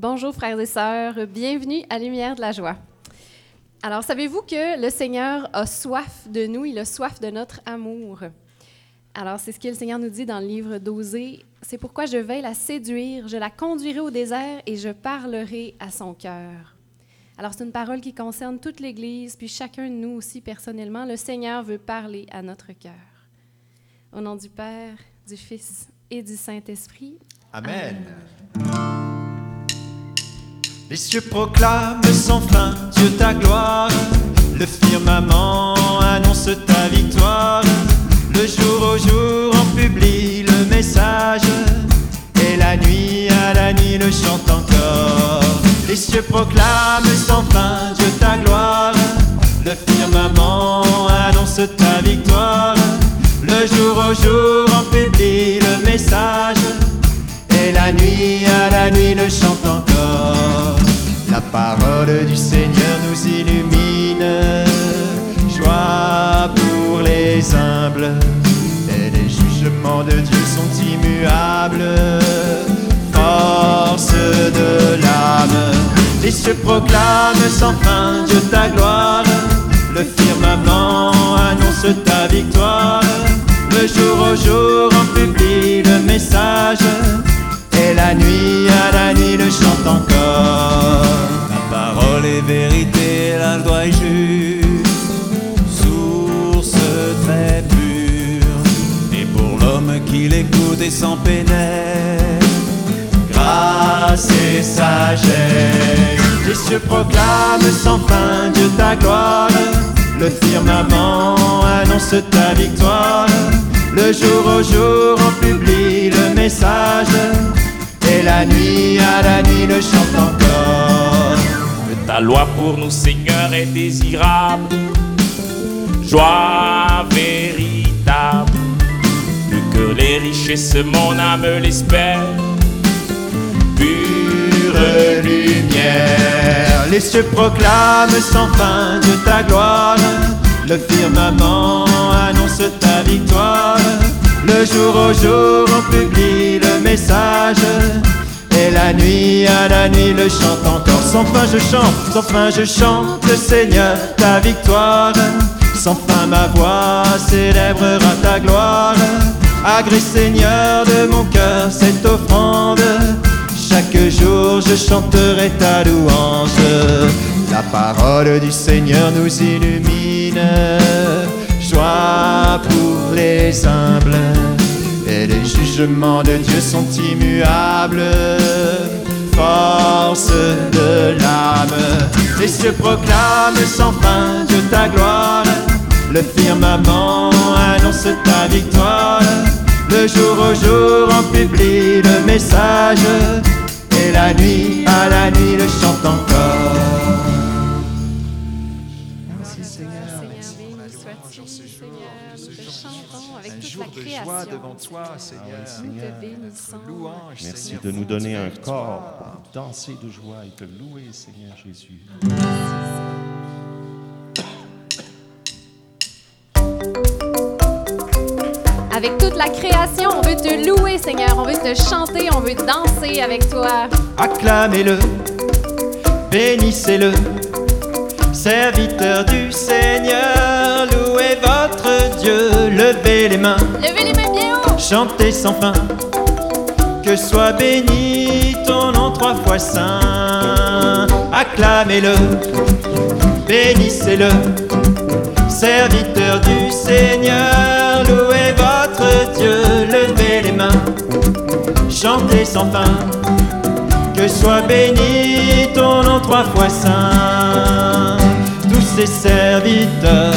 Bonjour frères et sœurs, bienvenue à Lumière de la joie. Alors savez-vous que le Seigneur a soif de nous, il a soif de notre amour. Alors c'est ce que le Seigneur nous dit dans le livre d'Osée, c'est pourquoi je vais la séduire, je la conduirai au désert et je parlerai à son cœur. Alors c'est une parole qui concerne toute l'Église, puis chacun de nous aussi personnellement, le Seigneur veut parler à notre cœur. Au nom du Père, du Fils et du Saint-Esprit. Amen. Les cieux proclament sans fin Dieu ta gloire. Le firmament annonce ta victoire. Le jour au jour on publie le message. Et la nuit à la nuit le chante encore. Les cieux proclament sans fin Dieu ta gloire. Le firmament annonce ta victoire. Le jour au jour on publie le message. Et la nuit à la nuit le chante parole du Seigneur nous illumine. Joie pour les humbles. Et les jugements de Dieu sont immuables. Force de l'âme. Les cieux proclament sans fin Dieu ta gloire. Le firmament annonce ta victoire. Le jour au jour on publie le message. Et la nuit à la nuit le chante encore. La parole est vérité, la loi est juste. Source très pure. Et pour l'homme qui l'écoute et s'en pénètre. Grâce et sagesse. Les cieux proclament sans fin Dieu ta gloire. Le firmament annonce ta victoire. Le jour au jour on publie le message. La nuit à la nuit le chante encore. Ta loi pour nous, Seigneur, est désirable. Joie véritable. Plus que les richesses, mon âme l'espère. Pure lumière. Les cieux proclament sans fin de ta gloire. Le firmament annonce ta victoire. Le jour au jour on publie le message. Et la nuit à la nuit le chante encore. Sans fin je chante, sans fin je chante, Seigneur, ta victoire. Sans fin ma voix célébrera ta gloire. Agrée Seigneur de mon cœur cette offrande. Chaque jour je chanterai ta louange. La parole du Seigneur nous illumine. Joie pour les humbles. Et les jugements de Dieu sont immuables. Force de l'âme. Les cieux proclament sans fin Dieu ta gloire. Le firmament annonce ta victoire. Le jour au jour on publie le message. Et la nuit à la nuit le chante encore. Devant toi, Seigneur. Nous te bénissons. Louange, Merci Seigneur, de nous donner un corps pour danser de joie et te louer, Seigneur Jésus. Avec toute la création, on veut te louer, Seigneur. On veut te chanter, on veut danser avec toi. Acclamez-le, bénissez-le, serviteur du Seigneur, louez votre Dieu, levez les mains, Levez les mains bien haut. chantez sans fin, que soit béni ton nom trois fois saint. Acclamez-le, bénissez-le, serviteur du Seigneur, louez votre Dieu, levez les mains, chantez sans fin. Que soit béni ton nom trois fois saint. Tous ses serviteurs,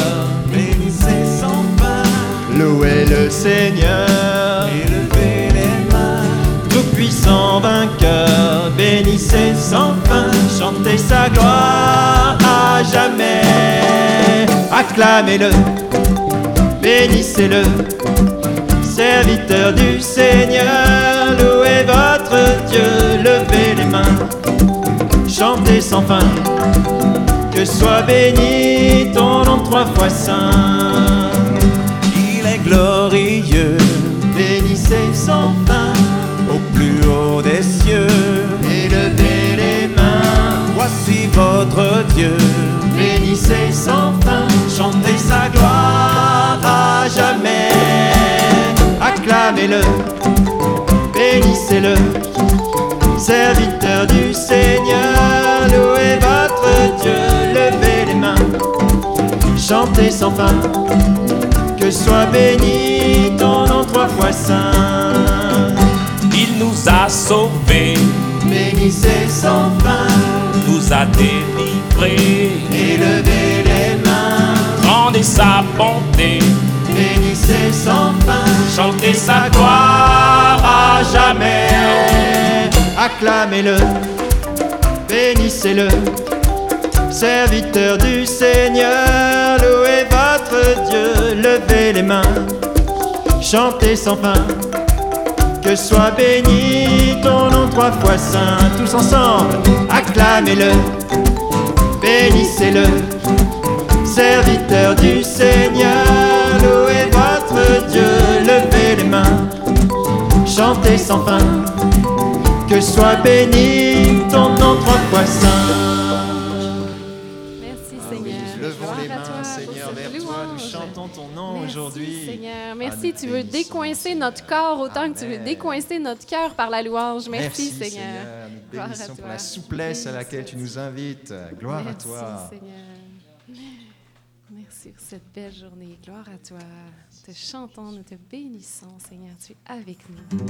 le Seigneur, élevez les mains. Tout-puissant vainqueur, bénissez sans fin. Chantez sa gloire à jamais. Acclamez-le, bénissez-le serviteur du Seigneur, louez votre Dieu, levez les mains, chantez sans fin, que soit béni ton nom trois fois saint. Serviteur du Seigneur, louez votre Dieu, levez les mains, chantez sans fin, que soit béni ton nom trois fois saint. Il nous a sauvés, Bénissez sans fin, nous a délivrés. élevez les mains, Rendez sa bonté, bénissez sans fin, chantez sa gloire acclamez-le, bénissez-le, serviteur du Seigneur, louez votre Dieu, levez les mains, chantez sans fin, que soit béni ton nom trois fois saint, tous ensemble, acclamez-le, bénissez-le, serviteur du Seigneur, louez votre Dieu, levez les mains, chantez sans fin que soit béni ton nom trois fois saint. Merci, Ah oui, Seigneur. levons Gloire les à mains, toi Seigneur, vers toi. Nous chantons ton nom Merci, aujourd'hui. Seigneur. Ah, Merci, tu veux décoincer notre corps autant que tu veux décoincer notre cœur par la louange. Merci, Seigneur. Nous Gloire à bénissons pour toi. la souplesse à laquelle tu nous invites. Gloire Merci, à toi. Seigneur. Merci pour cette belle journée. Gloire à toi. Te chantons, nous te bénissons, Seigneur. Tu es avec nous.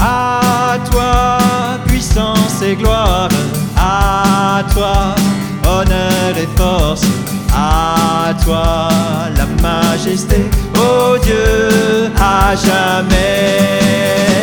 À toi, puissance et gloire. À toi, honneur et force. À toi, la majesté. Oh Dieu, à jamais.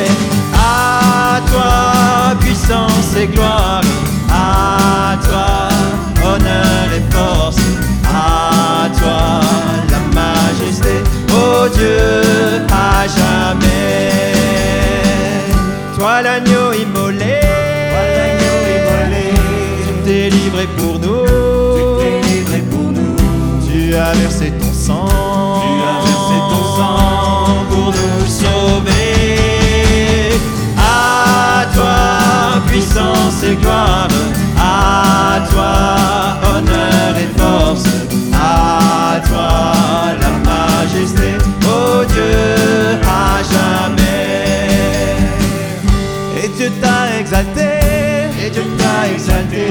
Exalté,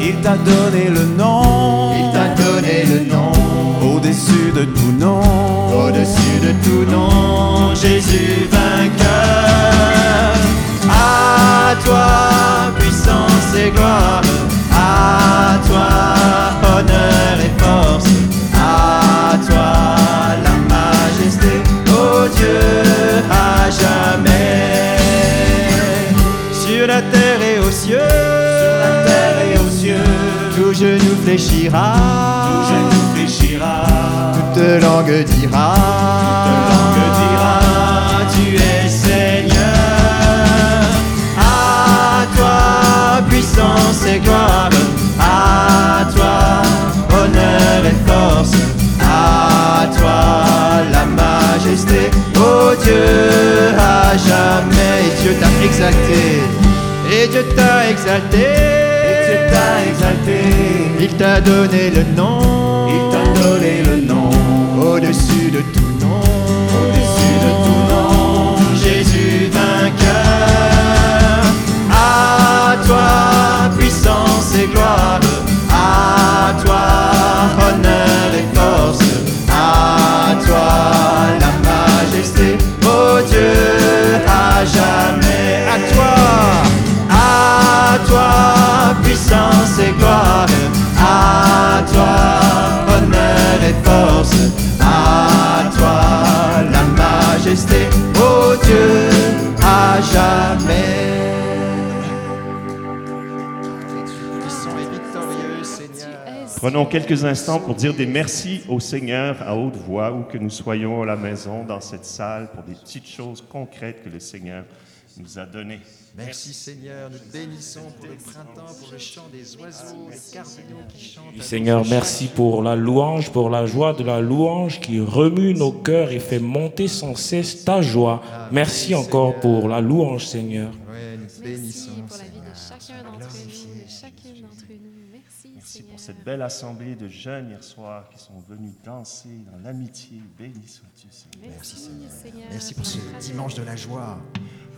il t'a donné le nom, il t'a donné le nom, au-dessus de tout nom, au-dessus de tout nom, Jésus vainqueur. À toi, puissance et gloire, fléchira, tout genou fléchira, toute langue dira, toute langue dira, tu es Seigneur. À toi puissance et gloire, à toi honneur et force, à toi la majesté, oh Dieu à jamais. Dieu t'a exalté, et Dieu t'a exalté, et Dieu t'a exalté. Il t'a donné le nom, il t'a donné le nom, Prenons quelques instants pour dire des merci au Seigneur à haute voix, où que nous soyons à la maison, dans cette salle, pour des petites choses concrètes que le Seigneur nous a données. Merci Seigneur, nous bénissons pour le printemps, pour le chant des oiseaux, les cardinaux qui chantent. Seigneur, merci pour la louange, pour la joie de la louange qui remue nos cœurs et fait monter sans cesse ta joie. Merci encore pour la louange, Seigneur. Ouais, nous te Merci bénissons. pour la vie de chacun d'entre nous, de chacune d'entre nous. Merci, Seigneur. pour cette belle assemblée de jeunes hier soir qui sont venus danser dans l'amitié. Béni sois-tu, Seigneur. Merci, Seigneur. Merci pour ce dimanche de la joie.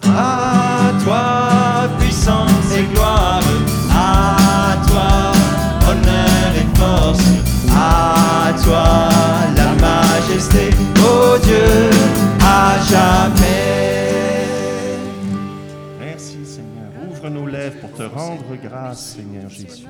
À toi, puissance et gloire. À toi, honneur et force. À toi, la majesté, ô Dieu, à jamais. Ouvre nos lèvres pour te rendre grâce, Seigneur Jésus.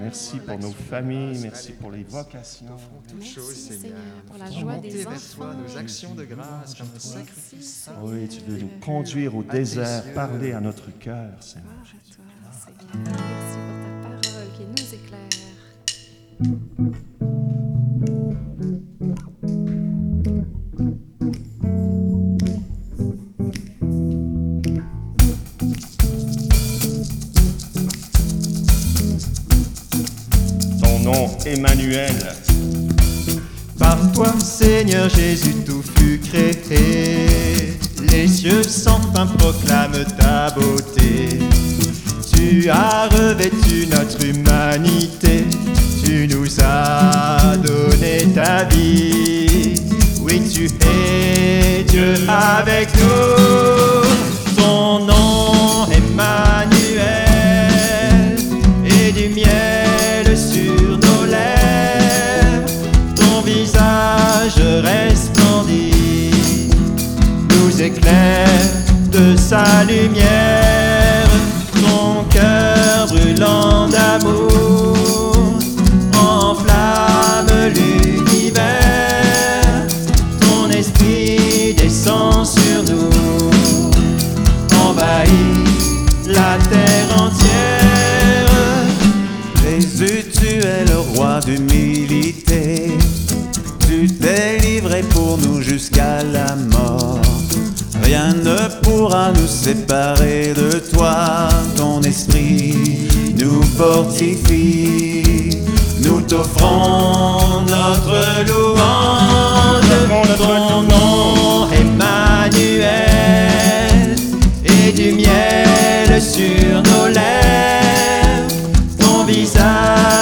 Merci pour nos familles, merci pour les vocations. Toutes Merci, choses, Seigneur. Pour la joie des vers toi, enfants. nos actions de grâce comme sacrifice. Oui, tu veux nous conduire au désert, parler à notre cœur, Seigneur. Merci pour ta parole qui nous éclaire. Emmanuel. Par toi, Seigneur Jésus, tout fut créé. Les cieux sans fin proclament ta beauté. Tu as revêtu notre humanité. Tu nous as donné ta vie. Oui, tu es Dieu avec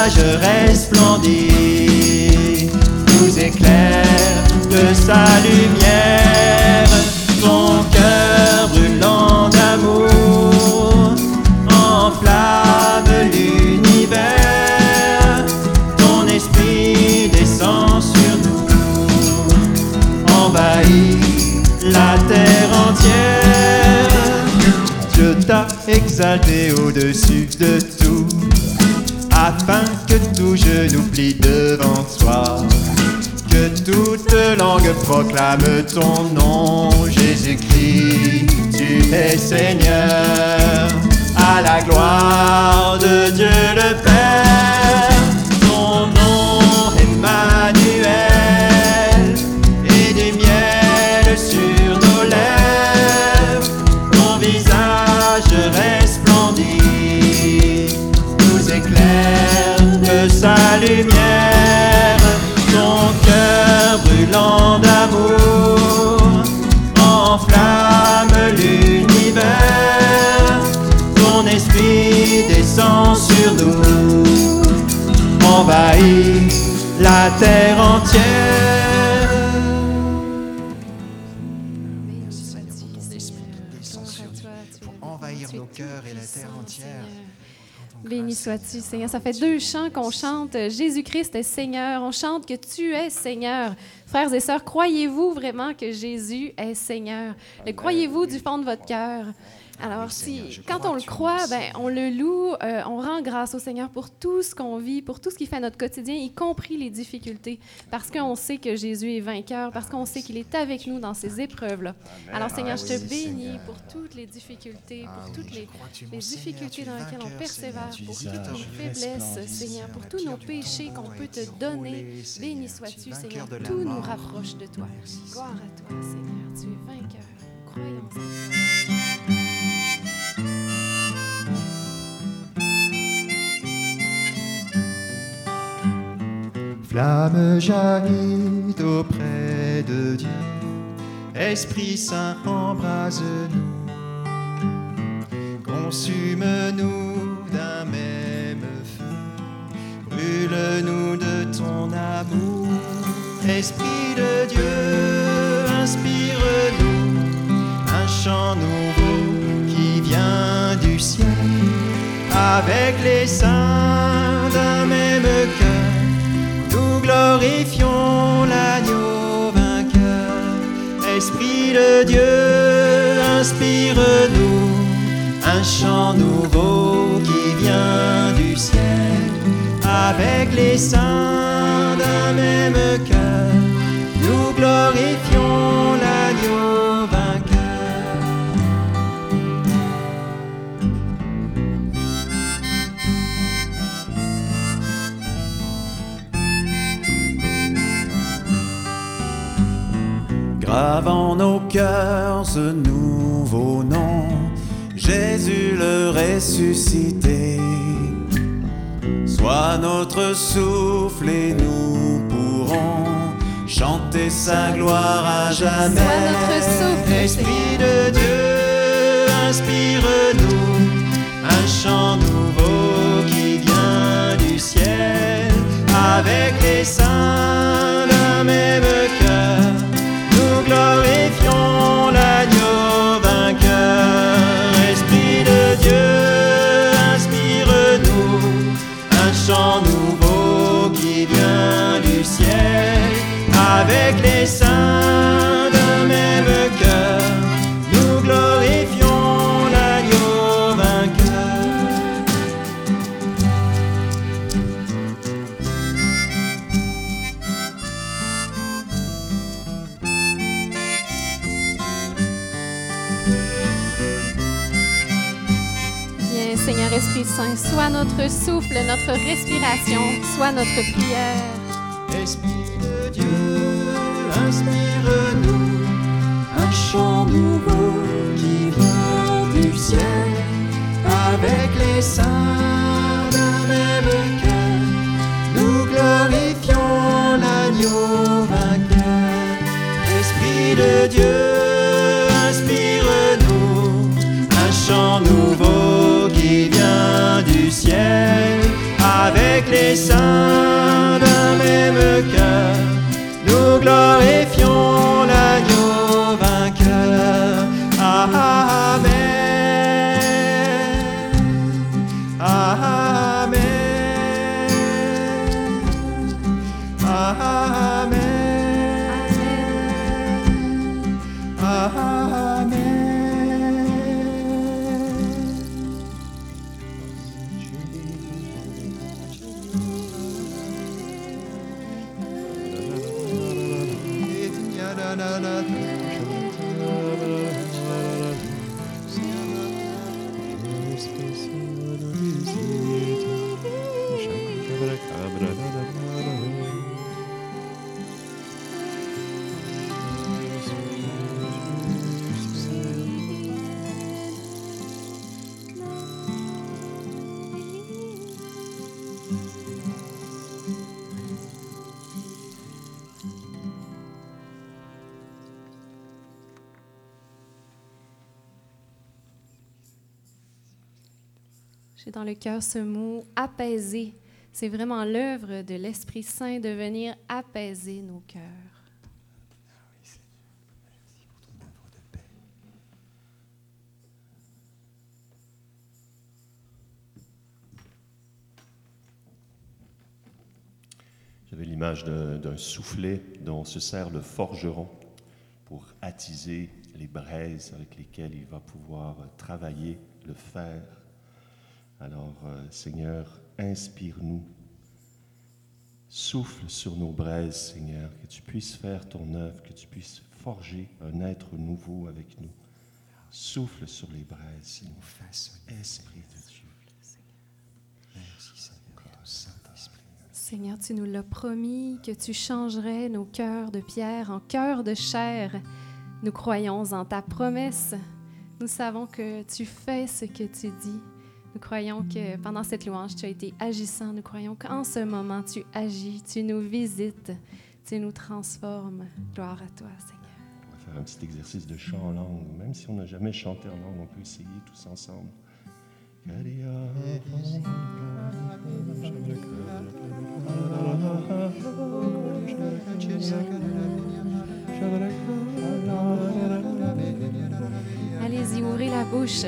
visage resplendit, nous éclaire de sa lumière. Ton cœur brûlant d'amour enflamme l'univers. Ton esprit descend sur nous, envahit la terre entière. Dieu t'a exalté au-dessus de afin que tout genou plie devant toi. Que toute langue proclame ton nom, Jésus-Christ, tu es Seigneur, à la gloire de Dieu le Béni sois-tu, Seigneur, pour ton esprit pour envahir nos cœurs et la terre entière. Béni sois-tu, Seigneur. Ça fait deux chants qu'on chante Jésus-Christ est Seigneur. On chante que tu es Seigneur. Frères et sœurs, croyez-vous vraiment que Jésus est Seigneur? Le croyez-vous du fond de votre cœur? Alors, si, quand on le croit, ben, on le loue, euh, on rend grâce au Seigneur pour tout ce qu'on vit, pour tout ce qui fait notre quotidien, y compris les difficultés, parce qu'on sait que Jésus est vainqueur, parce qu'on sait qu'il est avec nous dans ces épreuves-là. Alors, Seigneur, je te Ah bénis pour toutes les difficultés, Ah pour oui, toutes les, les difficultés dans lesquelles on persévère, pour toutes nos faiblesses, Seigneur, pour tous nos péchés qu'on peut te donner. Béni sois-tu, Seigneur. Tout nous rapproche de toi. Gloire à toi, Flamme jaillit auprès de Dieu, Esprit Saint embrase-nous, consume-nous d'un même feu, brûle-nous de ton amour, Esprit de Dieu, inspire-nous. Un chant nouveau qui vient du ciel, avec les saints d'un même cœur glorifions l'agneau vainqueur. Esprit de Dieu, inspire-nous un chant nouveau qui vient du ciel. Avec les saints d'un même cœur, ce nouveau nom, Jésus le ressuscité. Sois notre souffle et nous pourrons chanter sa gloire à jamais. Sois notre souffle, Esprit de Dieu, inspire-nous un chant nouveau qui vient du ciel. Avec les saints d'un même cœur, Avec les saints d'un même cœur, nous glorifions l'agneau vainqueur. Viens, Seigneur Esprit Saint, sois notre souffle, notre respiration, sois notre prière. Esprit chant nouveau qui vient du ciel. Avec les saints d'un même cœur, nous glorifions l'agneau vainqueur. Esprit de Dieu, inspire-nous un chant nouveau qui vient du ciel. Avec les saints J'ai dans le cœur ce mot apaiser. C'est vraiment l'œuvre de l'Esprit Saint de venir apaiser nos cœurs. J'avais l'image d'un soufflet dont se sert le forgeron pour attiser les braises avec lesquelles il va pouvoir travailler le fer. Alors, euh, Seigneur, inspire-nous. Souffle sur nos braises, Seigneur, que tu puisses faire ton œuvre, que tu puisses forger un être nouveau avec nous. Souffle sur les braises, Seigneur. Esprit de Dieu. Merci Seigneur, Saint-Esprit. Seigneur, tu nous l'as promis que tu changerais nos cœurs de pierre en cœurs de chair. Nous croyons en ta promesse. Nous savons que tu fais ce que tu dis. Nous croyons que pendant cette louange, tu as été agissant. Nous croyons qu'en ce moment, tu agis, tu nous visites, tu nous transformes. Gloire à toi, Seigneur. On va faire un petit exercice de chant en langue. Même si on n'a jamais chanté en langue, on peut essayer tous ensemble. Allez-y, ouvrez la bouche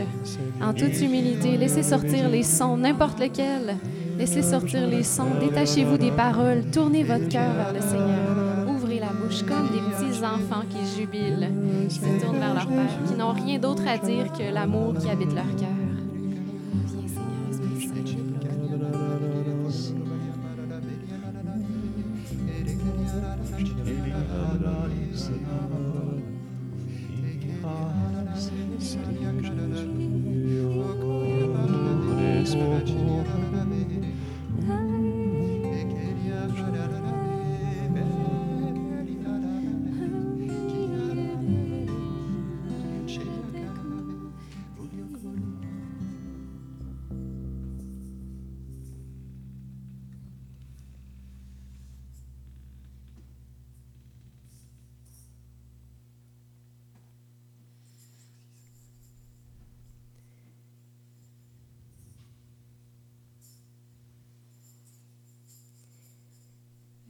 en toute humilité. Laissez sortir les sons, n'importe lequel. Laissez sortir les sons. Détachez-vous des paroles. Tournez votre cœur vers le Seigneur. Ouvrez la bouche comme des petits enfants qui jubilent, qui se tournent vers leur Père, qui n'ont rien d'autre à dire que l'amour qui habite leur cœur.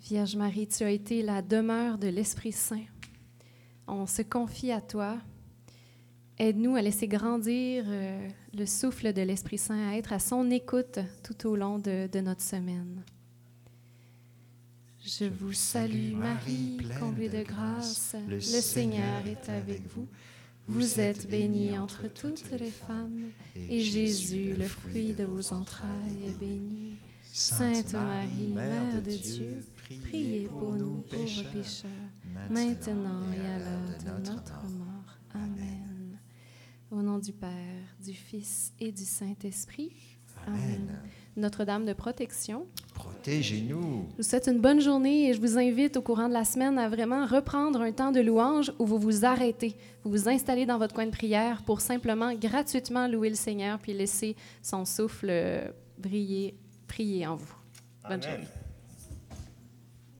Vierge Marie, tu as été la demeure de l'Esprit Saint. On se confie à toi. Aide-nous à laisser grandir euh, le souffle de l'Esprit Saint, à être à son écoute tout au long de, de notre semaine. Je vous salue Marie, comblée de grâce. Le Seigneur est avec vous. Vous êtes bénie entre toutes les femmes, et Jésus, le fruit de vos entrailles, est béni. Sainte Marie, Mère de Dieu, priez pour nous pauvres pécheurs, maintenant et à l'heure de notre mort. Amen. Au nom du Père, du Fils et du Saint-Esprit. Amen. Notre-Dame de protection. Protégez-nous. Je vous souhaite une bonne journée et je vous invite au courant de la semaine à vraiment reprendre un temps de louange où vous vous arrêtez, vous vous installez dans votre coin de prière pour simplement gratuitement louer le Seigneur puis laisser son souffle briller, prier en vous. Bonne Amen. journée.